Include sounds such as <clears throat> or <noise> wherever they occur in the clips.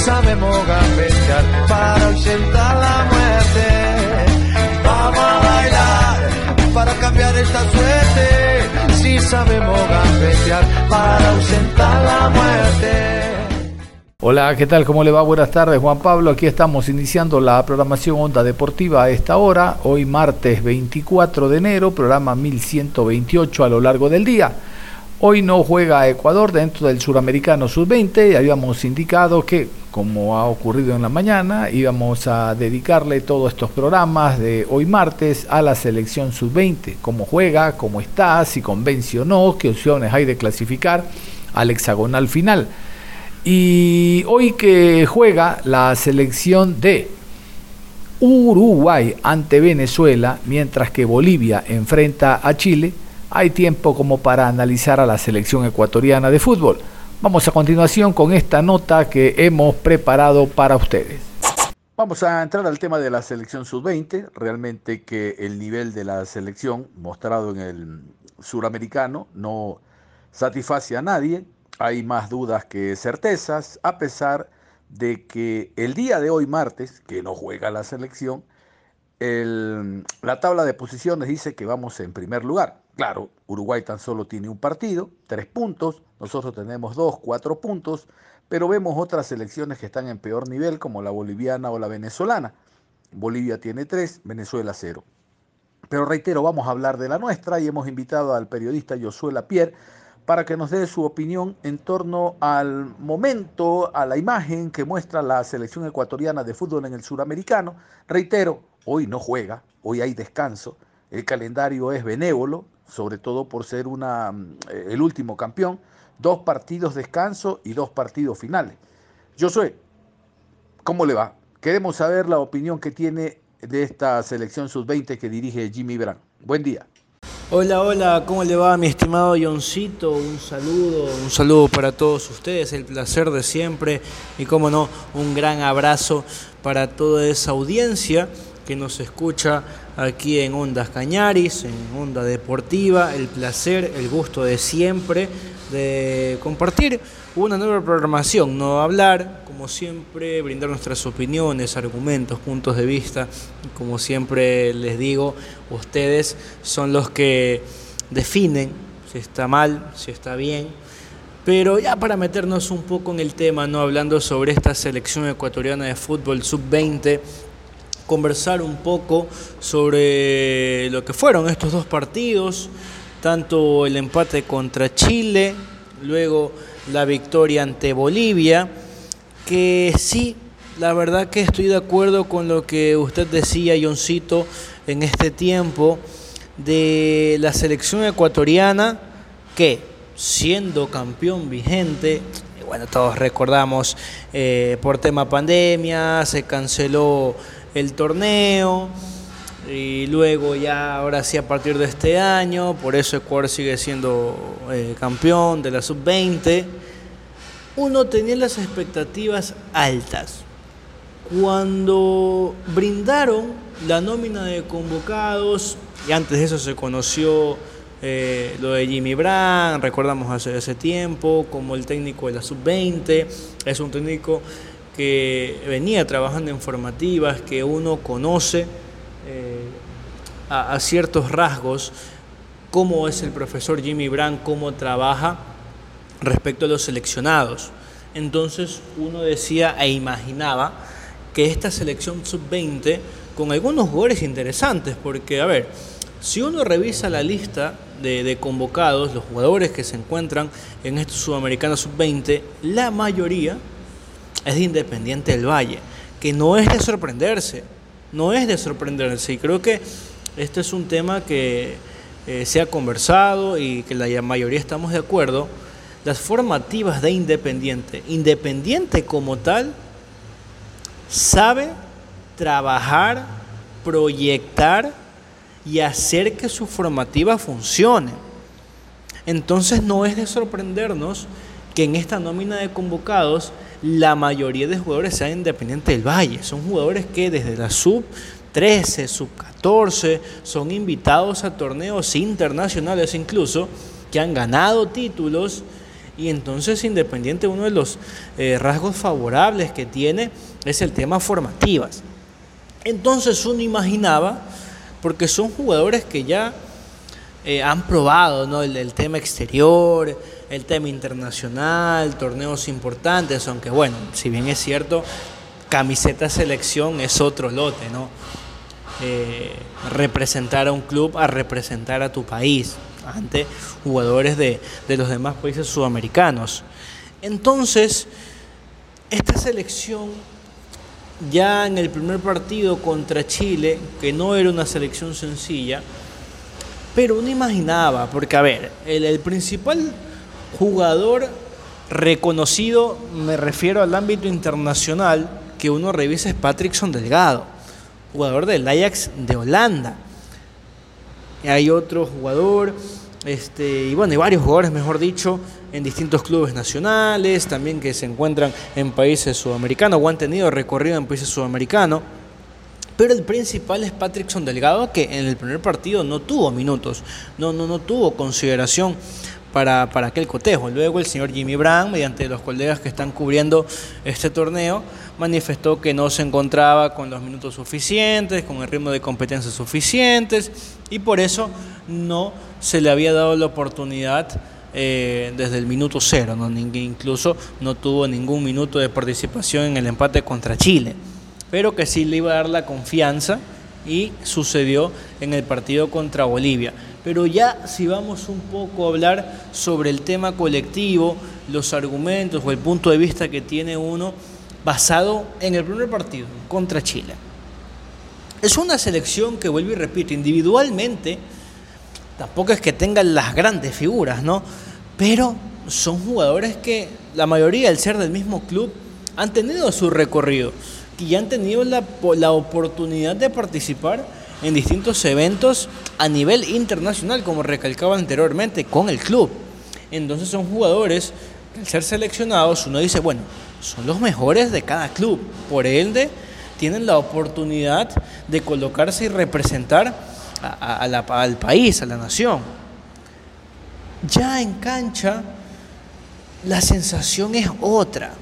Sabemos gambetear para ausentar la muerte. Vamos a bailar para cambiar esta suerte. Si sabemos gambetear para ausentar la muerte. Hola, ¿qué tal? ¿Cómo le va? Buenas tardes, Juan Pablo. Aquí estamos iniciando la programación Onda Deportiva a esta hora, hoy martes 24 de enero, programa 1128 a lo largo del día. Hoy no juega Ecuador dentro del Suramericano Sub-20. Habíamos indicado que, como ha ocurrido en la mañana, íbamos a dedicarle todos estos programas de hoy martes a la selección Sub-20. Cómo juega, cómo está, si convence o no, qué opciones hay de clasificar al hexagonal final. Y hoy que juega la selección de Uruguay ante Venezuela, mientras que Bolivia enfrenta a Chile, hay tiempo como para analizar a la selección ecuatoriana de fútbol. Vamos a continuación con esta nota que hemos preparado para ustedes. Vamos a entrar al tema de la selección sub-20. Realmente que el nivel de la selección mostrado en el suramericano no satisface a nadie. Hay más dudas que certezas, a pesar de que el día de hoy martes, que no juega la selección, la tabla de posiciones dice que vamos en primer lugar. Claro, Uruguay tan solo tiene un partido, tres puntos, nosotros tenemos dos, cuatro puntos, pero vemos otras selecciones que están en peor nivel, como la boliviana o la venezolana. Bolivia tiene tres, Venezuela cero. Pero reitero, vamos a hablar de la nuestra y hemos invitado al periodista Josué Lapierre para que nos dé su opinión en torno al momento, a la imagen que muestra la selección ecuatoriana de fútbol en el suramericano. Reitero, hoy no juega, hoy hay descanso, el calendario es benévolo, sobre todo por ser una, mm, eh, el último campeón, dos partidos descanso y dos partidos finales. Josué, ¿cómo le va? Queremos saber la opinión que tiene de esta selección sub-20 que dirige Jimmy Brand. Buen día. Hola, hola, ¿cómo le va mi estimado Johncito? Un saludo, un saludo para todos ustedes, el placer de siempre y como no, un gran abrazo para toda esa audiencia que nos escucha aquí en Ondas Cañaris, en Onda Deportiva, el placer, el gusto de siempre de compartir una nueva programación, no hablar, como siempre, brindar nuestras opiniones, argumentos, puntos de vista. Como siempre les digo, ustedes son los que definen si está mal, si está bien. Pero ya para meternos un poco en el tema, no hablando sobre esta selección ecuatoriana de fútbol sub-20, conversar un poco sobre lo que fueron estos dos partidos, tanto el empate contra Chile, luego la victoria ante Bolivia, que sí, la verdad que estoy de acuerdo con lo que usted decía, Johncito, en este tiempo de la selección ecuatoriana, que siendo campeón vigente, bueno, todos recordamos, eh, por tema pandemia, se canceló el torneo, y luego ya, ahora sí, a partir de este año, por eso Ecuador sigue siendo eh, campeón de la sub-20, uno tenía las expectativas altas. Cuando brindaron la nómina de convocados, y antes de eso se conoció eh, lo de Jimmy Brand, recordamos hace, ese tiempo, como el técnico de la sub-20, es un técnico que venía trabajando en formativas, que uno conoce eh, a, ciertos rasgos cómo es el profesor Jimmy Brand, cómo trabaja respecto a los seleccionados. Entonces uno decía e imaginaba que esta selección sub-20, con algunos jugadores interesantes, porque a ver, si uno revisa la lista de, convocados, los jugadores que se encuentran en estos sudamericanos sub-20, la mayoría es de Independiente del Valle, que no es de sorprenderse, No es de sorprenderse y creo que este es un tema que eh, se ha conversado y que la mayoría estamos de acuerdo. Las formativas de Independiente, Independiente como tal, sabe trabajar, proyectar y hacer que su formativa funcione. Entonces no es de sorprendernos que en esta nómina de convocados la mayoría de jugadores sean independientes del Valle. Son jugadores que desde la sub 13, sub 14 son invitados a torneos internacionales incluso que han ganado títulos y entonces Independiente uno de los eh, rasgos favorables que tiene es el tema formativas. Entonces uno imaginaba, porque son jugadores que ya eh, han probado ¿no? el, tema exterior, el tema internacional, torneos importantes, aunque bueno, si bien es cierto, camiseta selección es otro lote, ¿no? Eh, representar a un club a representar a tu país ante jugadores de, de los demás países sudamericanos. Entonces, esta selección ya en el primer partido contra Chile, que no era una selección sencilla, pero uno imaginaba, porque a ver, el, principal jugador reconocido, me refiero al ámbito internacional, que uno revisa es Patrickson Delgado, jugador del Ajax de Holanda. Hay otro jugador, este, y bueno, hay varios jugadores, mejor dicho, en distintos clubes nacionales, también que se encuentran en países sudamericanos o han tenido recorrido en países sudamericanos. Pero el principal es Patrickson Delgado, que en el primer partido no tuvo minutos, no, no, no tuvo consideración para, para aquel cotejo. Luego el señor Jimmy Brown, mediante los colegas que están cubriendo este torneo, manifestó que no se encontraba con los minutos suficientes, con el ritmo de competencia suficientes, y por eso no se le había dado la oportunidad eh, desde el minuto cero, ¿no? incluso no tuvo ningún minuto de participación en el empate contra Chile pero que sí le iba a dar la confianza y sucedió en el partido contra Bolivia. Pero ya si vamos un poco a hablar sobre el tema colectivo, los argumentos o el punto de vista que tiene uno basado en el primer partido contra Chile. Es una selección que vuelvo y repito, individualmente tampoco es que tengan las grandes figuras, ¿no? Pero son jugadores que la mayoría, al ser del mismo club, han tenido su recorrido y han tenido la, la oportunidad de participar en distintos eventos a nivel internacional, como recalcaba anteriormente, con el club. Entonces son jugadores al ser seleccionados uno dice, bueno, son los mejores de cada club, por ende tienen la oportunidad de colocarse y representar al país, a la nación. Ya en cancha, la sensación es otra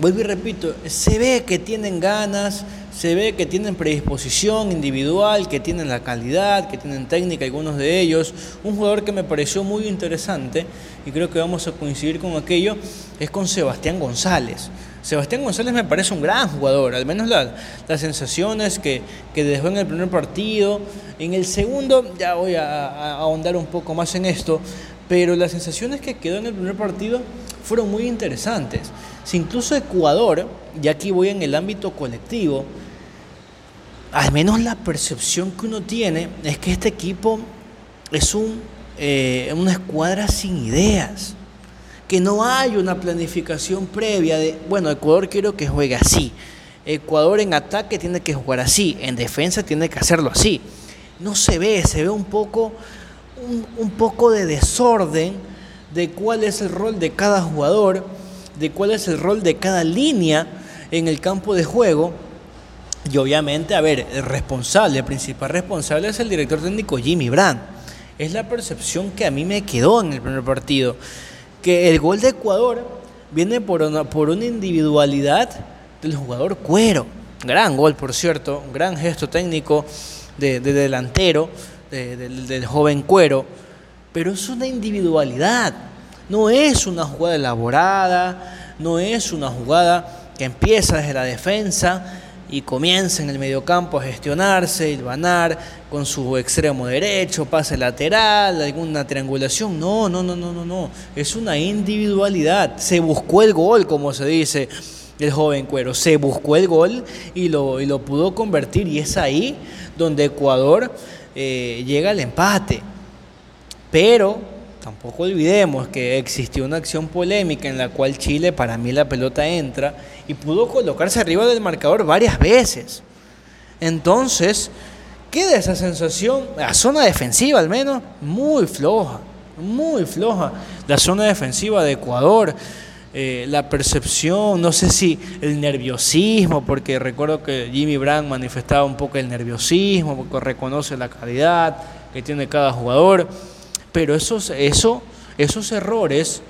vuelvo y repito, se ve que tienen ganas, se ve que tienen predisposición individual, que tienen la calidad, que tienen técnica algunos de ellos. Un jugador que me pareció muy interesante y creo que vamos a coincidir con aquello es con Sebastián González. Sebastián González me parece un gran jugador, al menos las sensaciones que, dejó en el primer partido. En el segundo, ya voy a, a ahondar un poco más en esto, pero las sensaciones que quedó en el primer partido fueron muy interesantes. Si incluso Ecuador, y aquí voy en el ámbito colectivo, al menos la percepción que uno tiene es que este equipo es un, eh, una escuadra sin ideas, que no hay una planificación previa de, bueno, Ecuador quiero que juegue así, Ecuador en ataque tiene que jugar así, en defensa tiene que hacerlo así. No se ve, se ve un poco, un, un poco de desorden de cuál es el rol de cada jugador de cuál es el rol de cada línea en el campo de juego. Y obviamente, a ver, el responsable, el principal responsable es el director técnico Jimmy Brand. Es la percepción que a mí me quedó en el primer partido. Que el gol de Ecuador viene por una, por una individualidad del jugador Cuero. Gran gol, por cierto, gran gesto técnico de, delantero, del joven Cuero. Pero es una individualidad no es una jugada elaborada, no es una jugada que empieza desde la defensa y comienza en el mediocampo a gestionarse, ilvanar con su extremo derecho, pase lateral, alguna triangulación. No, no, no, no, no, no. Es una individualidad. Se buscó el gol, como se dice. el joven Cuero. Se buscó el gol y lo, y lo pudo convertir y es ahí donde Ecuador eh, llega al empate. Pero tampoco olvidemos que existió una acción polémica en la cual Chile, para mí la pelota entra y pudo colocarse arriba del marcador varias veces. Entonces, queda esa sensación, la zona defensiva al menos, muy floja, muy floja. La zona defensiva de Ecuador. Eh, la percepción, no sé si el nerviosismo, porque recuerdo que Jimmy Brand manifestaba un poco el nerviosismo, porque reconoce la calidad que tiene cada jugador, pero esos, eso, esos errores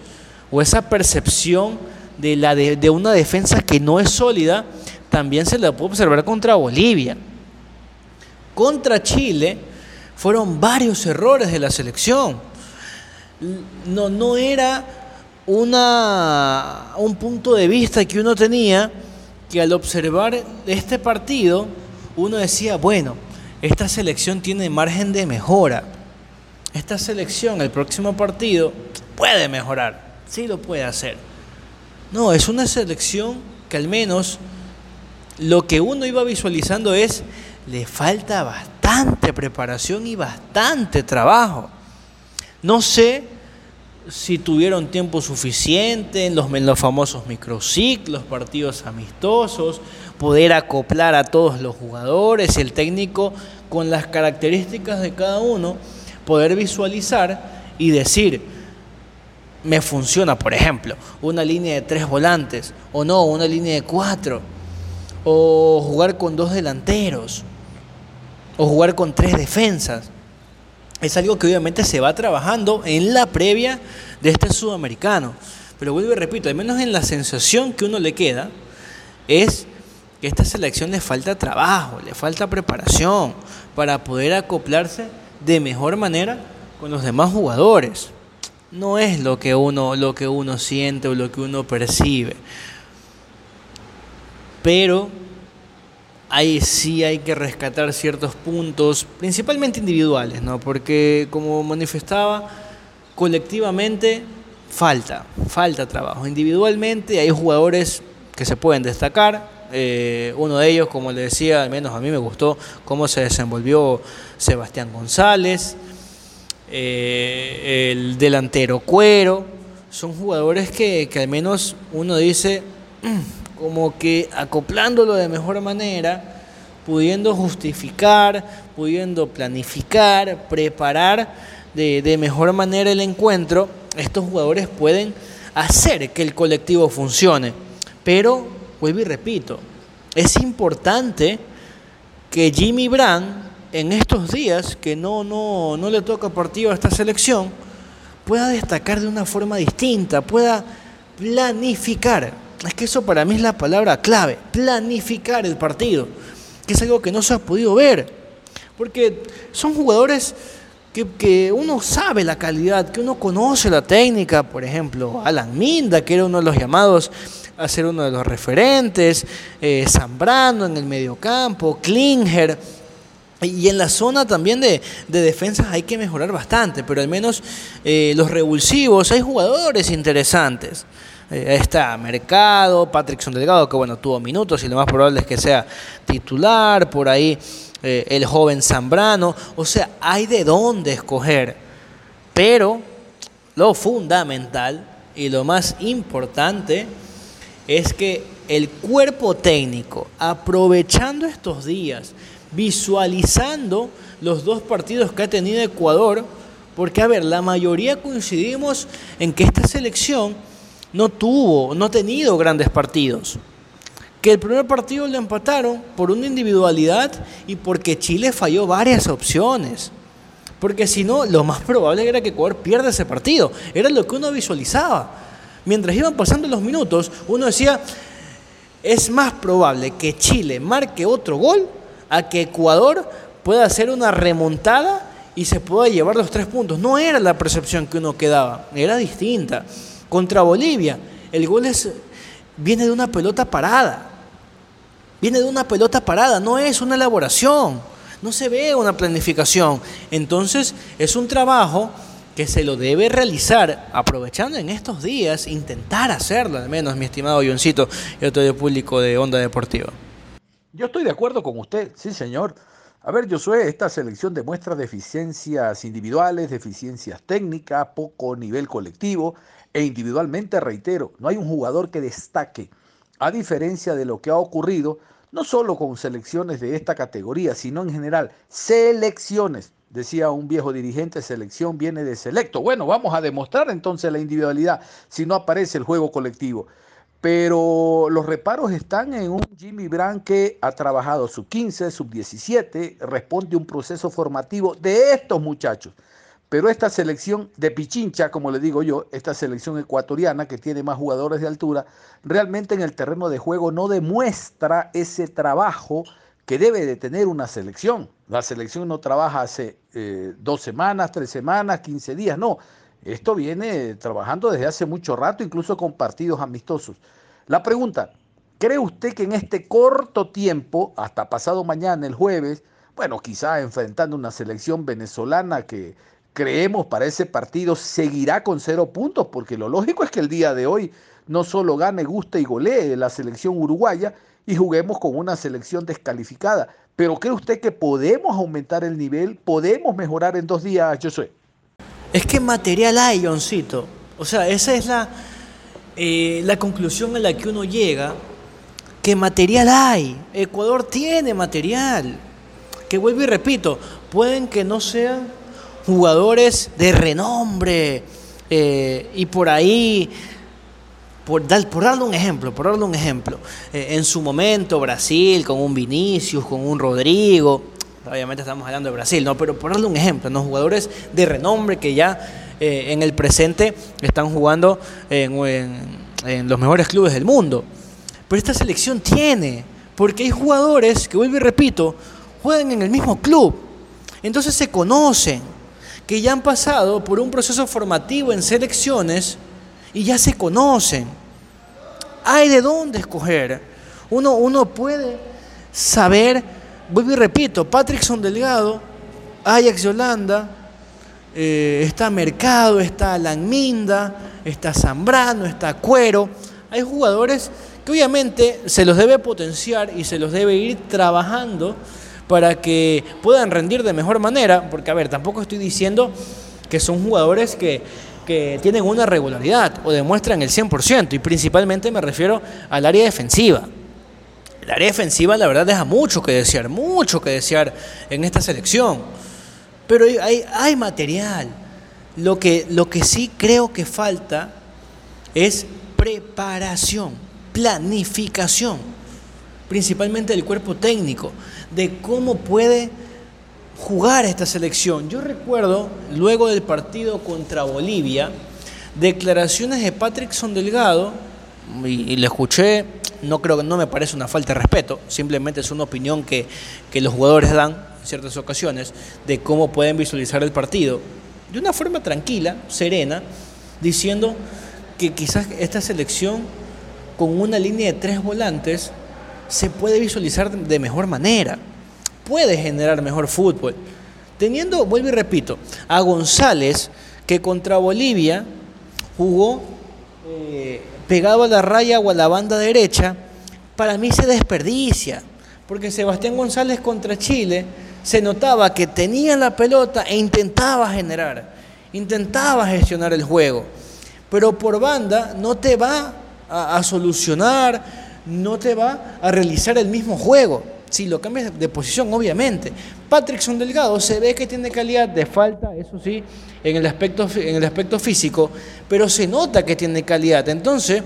o esa percepción de, la de, una defensa que no es sólida, también se la puede observar contra Bolivia. Contra Chile fueron varios errores de la selección. No, no era una, un punto de vista que uno tenía que al observar este partido uno decía, bueno, esta selección tiene margen de mejora. Esta selección, el próximo partido, puede mejorar. Sí lo puede hacer. No, es una selección que al menos lo que uno iba visualizando es, le falta bastante preparación y bastante trabajo. No sé si tuvieron tiempo suficiente en los, los famosos microciclos, partidos amistosos, poder acoplar a todos los jugadores el técnico con las características de cada uno, poder visualizar y decir, me funciona, por ejemplo, una línea de tres volantes, o no, una línea de cuatro, o jugar con dos delanteros, o jugar con tres defensas es algo que obviamente se va trabajando en la previa de este sudamericano. Pero vuelvo y repito, al menos en la sensación que uno le queda, es que a esta selección le falta trabajo, le falta preparación para poder acoplarse de mejor manera con los demás jugadores. No es lo que uno, lo que uno siente o lo que uno percibe. Pero ahí sí hay que rescatar ciertos puntos, principalmente individuales, ¿no? Porque como manifestaba, colectivamente falta, falta trabajo. Individualmente hay jugadores que se pueden destacar. Eh, uno de ellos, como le decía, al menos a mí me gustó cómo se desenvolvió Sebastián González, eh, el delantero Cuero. Son jugadores que, que al menos uno dice, <clears throat> como que acoplándolo de mejor manera, pudiendo justificar, pudiendo planificar, preparar de, mejor manera el encuentro, estos jugadores pueden hacer que el colectivo funcione. Pero, vuelvo y repito, es importante que Jimmy Brand en estos días, que no, no, no le toca partido a esta selección, pueda destacar de una forma distinta, pueda planificar. Es que eso para mí es la palabra clave, planificar el partido, que es algo que no se ha podido ver, porque son jugadores que, uno sabe la calidad, que uno conoce la técnica, por ejemplo, Alan Minda, que era uno de los llamados a ser uno de los referentes, eh, Zambrano en el mediocampo, Klinger. Y en la zona también de, de defensas hay que mejorar bastante, pero al menos eh, los revulsivos, hay jugadores interesantes. Eh, está Mercado, Patrickson Delgado, que bueno, tuvo minutos y lo más probable es que sea titular, por ahí eh, el joven Zambrano, o sea, hay de dónde escoger, pero lo fundamental y lo más importante es que el cuerpo técnico, aprovechando estos días, visualizando los dos partidos que ha tenido Ecuador, porque a ver, la mayoría coincidimos en que esta selección no tuvo, no ha tenido grandes partidos. Que el primer partido lo empataron por una individualidad y porque Chile falló varias opciones. Porque si no, lo más probable era que Ecuador pierda ese partido. Era lo que uno visualizaba. Mientras iban pasando los minutos, uno decía, es más probable que Chile marque otro gol a que Ecuador pueda hacer una remontada y se pueda llevar los tres puntos. No era la percepción que uno quedaba, era distinta. Contra Bolivia, el gol es, viene de una pelota parada. Viene de una pelota parada, no es una elaboración, no se ve una planificación. Entonces es un trabajo que se lo debe realizar, aprovechando en estos días, intentar hacerlo, al menos, mi estimado Ioncito y otro público de Onda Deportiva. Yo estoy de acuerdo con usted, sí, señor. A ver, Josué, esta selección demuestra deficiencias individuales, deficiencias técnicas, poco nivel colectivo e individualmente, reitero, no hay un jugador que destaque, a diferencia de lo que ha ocurrido, no solo con selecciones de esta categoría, sino en general, selecciones. Decía un viejo dirigente, selección viene de selecto. Bueno, vamos a demostrar entonces la individualidad si no aparece el juego colectivo. Pero los reparos están en un Jimmy Brand que ha trabajado sub 15, sub 17, responde un proceso formativo de estos muchachos. Pero esta selección de Pichincha, como le digo yo, esta selección ecuatoriana que tiene más jugadores de altura, realmente en el terreno de juego no demuestra ese trabajo que debe de tener una selección. La selección no trabaja hace eh, dos semanas, tres semanas, quince días, no. Esto viene trabajando desde hace mucho rato, incluso con partidos amistosos. La pregunta, ¿cree usted que en este corto tiempo, hasta pasado mañana, el jueves, bueno, quizá enfrentando una selección venezolana que creemos para ese partido seguirá con cero puntos, porque lo lógico es que el día de hoy no solo gane, guste y golee la selección uruguaya y juguemos con una selección descalificada. Pero ¿cree usted que podemos aumentar el nivel? ¿Podemos mejorar en dos días, Josué? Es que material hay, Johncito. O sea, esa es la, eh, la conclusión a la que uno llega, que material hay. Ecuador tiene material. Que vuelvo y repito, pueden que no sean jugadores de renombre eh, y por ahí, por, dar, por darle un ejemplo, por darle un ejemplo, eh, en su momento Brasil con un Vinicius, con un Rodrigo, obviamente estamos hablando de Brasil, ¿no? Pero por darle un ejemplo, ¿no? Jugadores de renombre que ya eh, en el presente están jugando en, los mejores clubes del mundo. Pero esta selección tiene, porque hay jugadores que, vuelvo y repito, juegan en el mismo club. Entonces se conocen, que ya han pasado por un proceso formativo en selecciones y ya se conocen. Hay de dónde escoger. Uno, uno puede saber vuelvo y repito, Patrickson Delgado, Ajax Yolanda, eh, está Mercado, está Alan Minda, está Zambrano, está Cuero. Hay jugadores que obviamente se los debe potenciar y se los debe ir trabajando para que puedan rendir de mejor manera, porque a ver, tampoco estoy diciendo que son jugadores que, que tienen una regularidad o demuestran el 100%, y principalmente me refiero al área defensiva. La área defensiva, la verdad, deja mucho que desear, mucho que desear en esta selección. Pero hay, hay material. Lo que, lo que sí creo que falta es preparación, planificación, principalmente del cuerpo técnico, de cómo puede jugar esta selección. Yo recuerdo, luego del partido contra Bolivia, declaraciones de Patrickson Delgado, y, le escuché no creo que no me parece una falta de respeto, simplemente es una opinión que, los jugadores dan en ciertas ocasiones de cómo pueden visualizar el partido de una forma tranquila, serena, diciendo que quizás esta selección con una línea de tres volantes se puede visualizar de mejor manera, puede generar mejor fútbol. Teniendo, vuelvo y repito, a González, que contra Bolivia jugó eh, pegado a la raya o a la banda derecha, para mí se desperdicia. Porque Sebastián González contra Chile se notaba que tenía la pelota e intentaba generar, intentaba gestionar el juego. Pero por banda no te va a, a solucionar, no te va a realizar el mismo juego. Si lo cambias de posición, obviamente. Patrickson Delgado se ve que tiene calidad de falta, eso sí, en el aspecto, en el aspecto físico, pero se nota que tiene calidad. Entonces,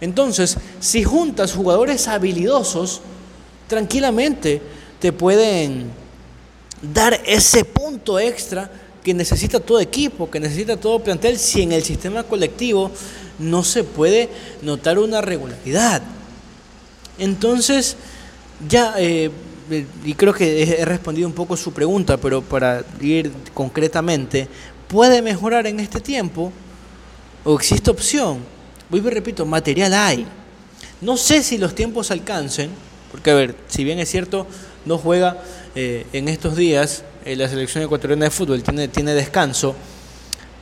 entonces, si juntas jugadores habilidosos, tranquilamente te pueden dar ese punto extra que necesita todo equipo, que necesita todo plantel, si en el sistema colectivo no se puede notar una regularidad. Entonces, ya, eh, y creo que he respondido un poco su pregunta, pero para ir concretamente, ¿puede mejorar en este tiempo? ¿O existe opción? Voy a repito, material hay. No sé si los tiempos alcancen, porque a ver, si bien es cierto, no juega eh, en estos días eh, la selección ecuatoriana de fútbol, tiene, tiene descanso,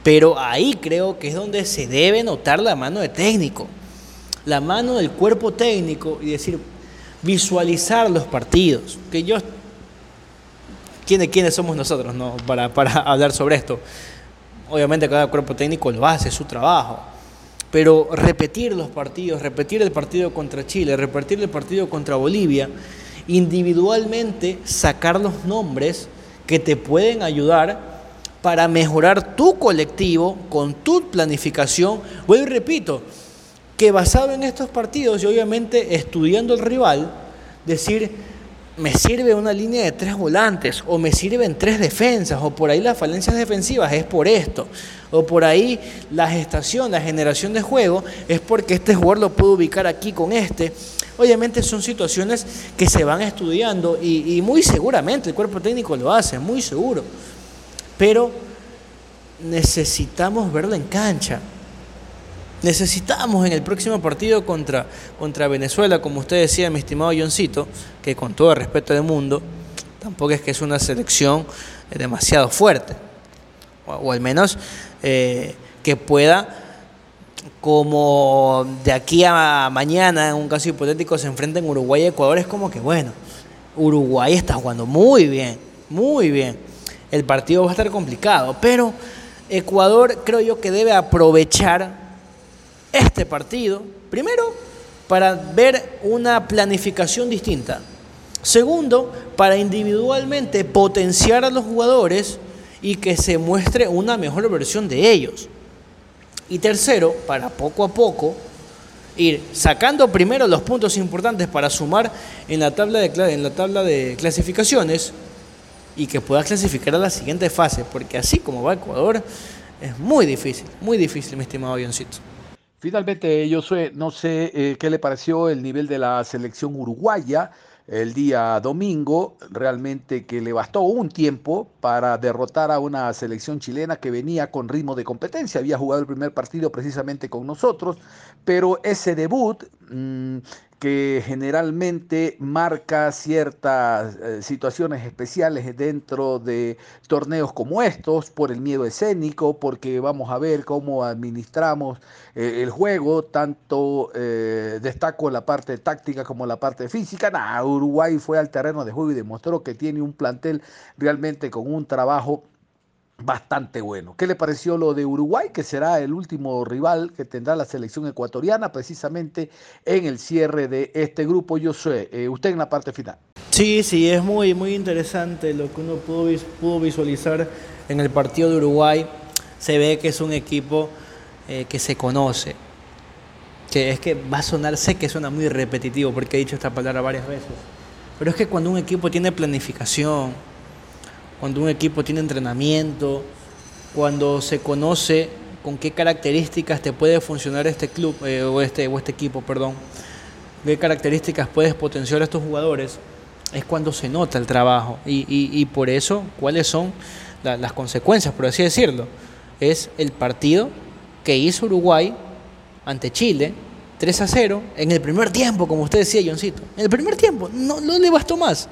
Pero ahí creo que es donde se debe notar la mano de técnico, la mano del cuerpo técnico y decir, visualizar los partidos. Que yo, ¿quiénes, quiénes somos nosotros no? para, para <laughs> hablar sobre esto? Obviamente cada cuerpo técnico lo hace, su trabajo. Pero repetir los partidos, repetir el partido contra Chile, repetir el partido contra Bolivia, individualmente sacar los nombres que te pueden ayudar para mejorar tu colectivo con tu planificación. Voy y repito, que basado en estos partidos y obviamente estudiando el rival, decir, me sirve una línea de tres volantes, o me sirven tres defensas, o por ahí las falencias defensivas es por esto, o por ahí la gestación, la generación de juego es porque este jugador lo puedo ubicar aquí con este. Obviamente son situaciones que se van estudiando y, y muy seguramente el cuerpo técnico lo hace, muy seguro pero necesitamos verlo en cancha. Necesitamos en el próximo partido contra, contra Venezuela, como usted decía, mi estimado Johncito, que con todo respeto del mundo, tampoco es que es una selección demasiado fuerte, o, al menos eh, que pueda, como de aquí a mañana, en un caso hipotético, se enfrenten Uruguay y Ecuador, es como que bueno, Uruguay está jugando muy bien, muy bien el partido va a estar complicado. Pero Ecuador creo yo que debe aprovechar este partido, primero, para ver una planificación distinta. Segundo, para individualmente potenciar a los jugadores y que se muestre una mejor versión de ellos. Y tercero, para poco a poco ir sacando primero los puntos importantes para sumar en la tabla de, en la tabla de clasificaciones y que pueda clasificar a la siguiente fase, porque así como va Ecuador, es muy difícil, muy difícil, mi estimado avioncito. Finalmente, yo no sé eh, qué le pareció el nivel de la selección uruguaya el día domingo, realmente que le bastó un tiempo para derrotar a una selección chilena que venía con ritmo de competencia, había jugado el primer partido precisamente con nosotros, pero ese debut mm, que generalmente marca ciertas eh, situaciones especiales dentro de torneos como estos, por el miedo escénico, porque vamos a ver cómo administramos eh, el juego, tanto eh, destaco la parte táctica como la parte física. Uruguay fue al terreno de juego y demostró que tiene un plantel realmente con un trabajo bastante bueno. ¿Qué le pareció lo de Uruguay, que será el último rival que tendrá la selección ecuatoriana precisamente en el cierre de este grupo? Yo sé, eh, usted en la parte final. Sí, sí, es muy, muy interesante lo que uno pudo, pudo visualizar en el partido de Uruguay. Se ve que es un equipo eh, que se conoce. Que es que va a sonar, sé que suena muy repetitivo porque he dicho esta palabra varias veces. Pero es que cuando un equipo tiene planificación, cuando un equipo tiene entrenamiento, cuando se conoce con qué características te puede funcionar este club eh, o, este, o este equipo, perdón, qué características puedes potenciar a estos jugadores, es cuando se nota el trabajo. Y, por eso, ¿cuáles son las consecuencias, por así decirlo? Es el partido que hizo Uruguay ante Chile, 3 a 0, en el primer tiempo, como usted decía, Johncito. En el primer tiempo, no, no le bastó más.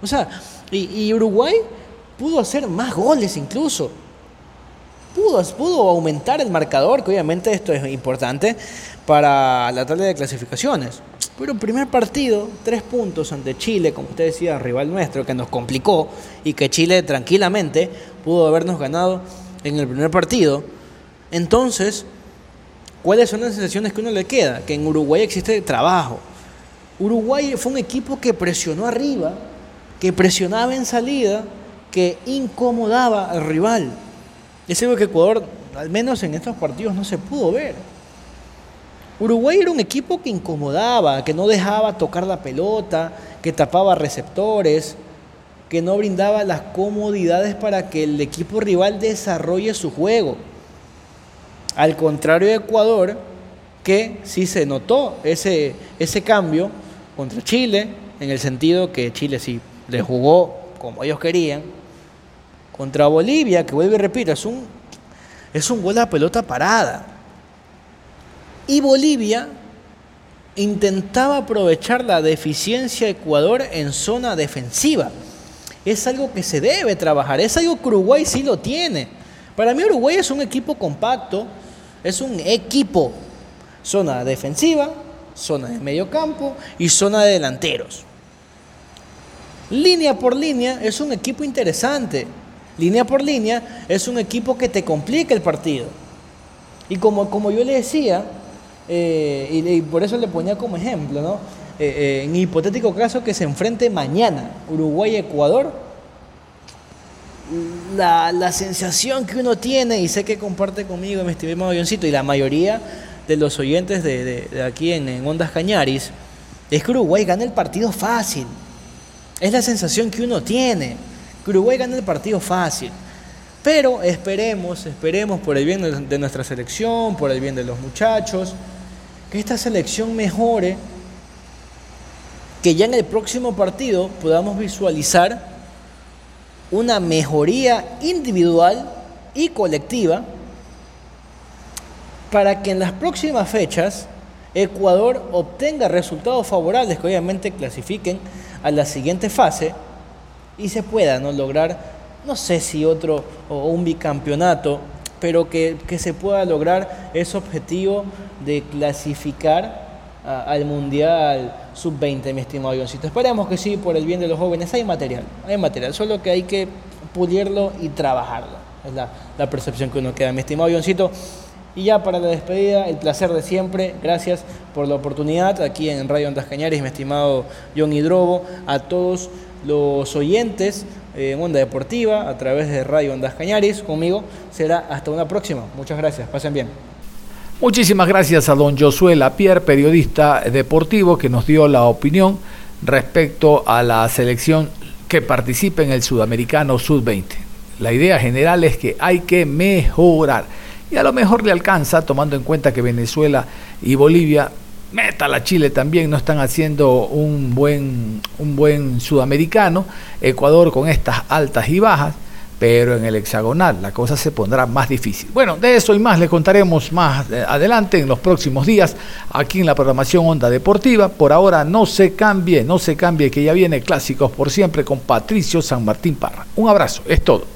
O sea, y, y Uruguay pudo hacer más goles incluso. Pudo, pudo aumentar el marcador, que obviamente esto es importante para la tabla de clasificaciones. Pero primer partido, tres puntos ante Chile, como usted decía, rival nuestro, que nos complicó y que Chile tranquilamente pudo habernos ganado en el primer partido. Entonces, ¿cuáles son las sensaciones que uno le queda? Que en Uruguay existe trabajo. Uruguay fue un equipo que presionó arriba, que presionaba en salida que incomodaba al rival. Es algo que Ecuador, al menos en estos partidos, no se pudo ver. Uruguay era un equipo que incomodaba, que no dejaba tocar la pelota, que tapaba receptores, que no brindaba las comodidades para que el equipo rival desarrolle su juego. Al contrario de Ecuador, que sí se notó ese, ese cambio contra Chile, en el sentido que Chile sí le jugó como ellos querían, contra Bolivia, que vuelve y repito, es un, es un gol a pelota parada. Y Bolivia intentaba aprovechar la deficiencia de Ecuador en zona defensiva. Es algo que se debe trabajar, es algo que Uruguay sí lo tiene, Para mí Uruguay es un equipo compacto, es un equipo. Zona defensiva, zona de medio campo y zona de delanteros. Línea por línea es un equipo interesante. Línea por línea es un equipo que te complica el partido. Y como, como yo le decía, eh, y, por eso le ponía como ejemplo, ¿no? Eh, eh, en hipotético caso que se enfrente mañana Uruguay-Ecuador, la, la, sensación que uno tiene, y sé que comparte conmigo mi estimado avioncito, y la mayoría de los oyentes de, aquí en, Ondas Cañaris, es que Uruguay gana el partido fácil. Es la sensación que uno tiene, Uruguay gana el partido fácil. Pero esperemos, esperemos por el bien de nuestra selección, por el bien de los muchachos, que esta selección mejore, que ya en el próximo partido podamos visualizar una mejoría individual y colectiva para que en las próximas fechas Ecuador obtenga resultados favorables que obviamente clasifiquen a la siguiente fase y se pueda lograr, no sé si otro o un bicampeonato, pero que, se pueda lograr ese objetivo de clasificar al Mundial Sub-20, mi estimado Ioncito. Esperemos que sí, por el bien de los jóvenes. Hay material, hay material, solo que hay que pulirlo y trabajarlo. Es la, la percepción que uno queda, mi estimado Ioncito. Y ya para la despedida, el placer de siempre. Gracias por la oportunidad aquí en Radio Ondas Cañares, mi estimado John Hidrobo, a todos los oyentes eh, en Onda Deportiva a través de Radio Ondas Cañares. Conmigo será hasta una próxima. Muchas gracias. Pasen bien. Muchísimas gracias a don Josué Lapierre, periodista deportivo, que nos dio la opinión respecto a la selección que participa en el Sudamericano Sub-20. La idea general es que hay que mejorar y a lo mejor le alcanza, tomando en cuenta que Venezuela y Bolivia, meta la Chile también, no están haciendo un buen, un buen sudamericano, Ecuador con estas altas y bajas, pero en el hexagonal la cosa se pondrá más difícil. Bueno, de eso y más le contaremos más eh, adelante en los próximos días aquí en la programación Onda Deportiva. Por ahora no se cambie, no se cambie que ya viene Clásicos por siempre con Patricio San Martín Parra. Un abrazo, es todo.